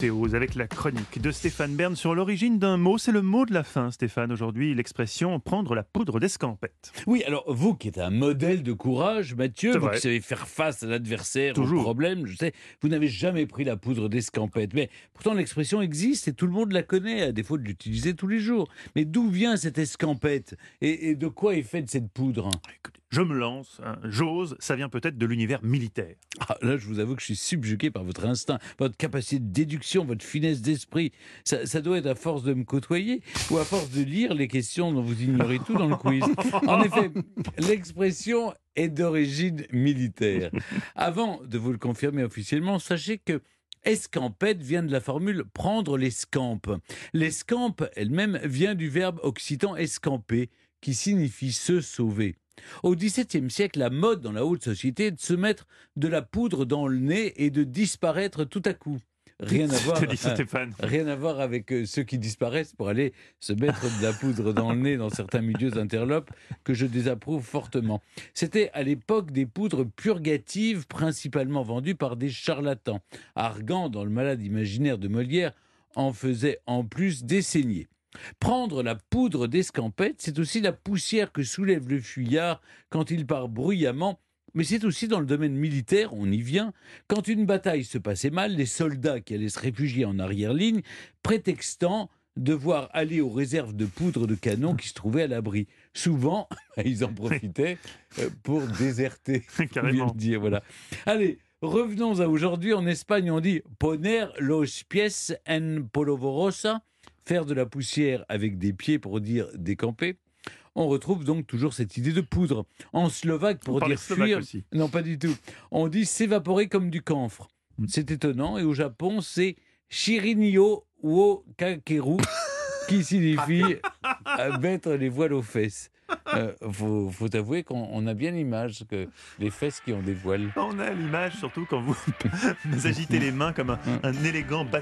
Théose avec la chronique de Stéphane Bern sur l'origine d'un mot. C'est le mot de la fin, Stéphane, aujourd'hui, l'expression prendre la poudre d'escampette. Oui, alors vous qui êtes un modèle de courage, Mathieu, vous qui savez faire face à l'adversaire, au problème, je sais, vous n'avez jamais pris la poudre d'escampette. Mais pourtant l'expression existe et tout le monde la connaît, à défaut de l'utiliser tous les jours. Mais d'où vient cette escampette? Et, et de quoi est faite cette poudre? Écoutez, je me lance, hein, j'ose, ça vient peut-être de l'univers militaire. Ah, Là, je vous avoue que je suis subjugué par votre instinct, votre capacité de déduction, votre finesse d'esprit. Ça, ça doit être à force de me côtoyer ou à force de lire les questions dont vous ignorez tout dans le quiz. En effet, l'expression est d'origine militaire. Avant de vous le confirmer officiellement, sachez que escampette vient de la formule prendre l'escampe. L'escampe elle-même vient du verbe occitan escamper, qui signifie se sauver. Au XVIIe siècle, la mode dans la haute société est de se mettre de la poudre dans le nez et de disparaître tout à coup. Rien à voir. Rien à voir avec euh, ceux qui disparaissent pour aller se mettre de la poudre dans le nez dans certains milieux interlopes que je désapprouve fortement. C'était à l'époque des poudres purgatives principalement vendues par des charlatans. Argan, dans le malade imaginaire de Molière, en faisait en plus des saignées. Prendre la poudre d'escampette, c'est aussi la poussière que soulève le fuyard quand il part bruyamment mais c'est aussi dans le domaine militaire, on y vient, quand une bataille se passait mal, les soldats qui allaient se réfugier en arrière-ligne, prétextant devoir aller aux réserves de poudre de canon qui se trouvaient à l'abri. Souvent, ils en profitaient euh, pour déserter. Carrément. dire, voilà. Allez, revenons à aujourd'hui. En Espagne, on dit poner los pies en polvorosa, faire de la poussière avec des pieds pour dire décamper. On retrouve donc toujours cette idée de poudre. En slovaque, pour dire fuir, aussi. non, pas du tout. On dit s'évaporer comme du camphre. Mm. C'est étonnant. Et au Japon, c'est shirinyo wo kakeru, qui signifie euh, mettre les voiles aux fesses. Euh, faut, faut avouer qu'on on a bien l'image que les fesses qui ont des voiles. On a l'image, surtout quand vous, agitez les mains comme un, un élégant bâton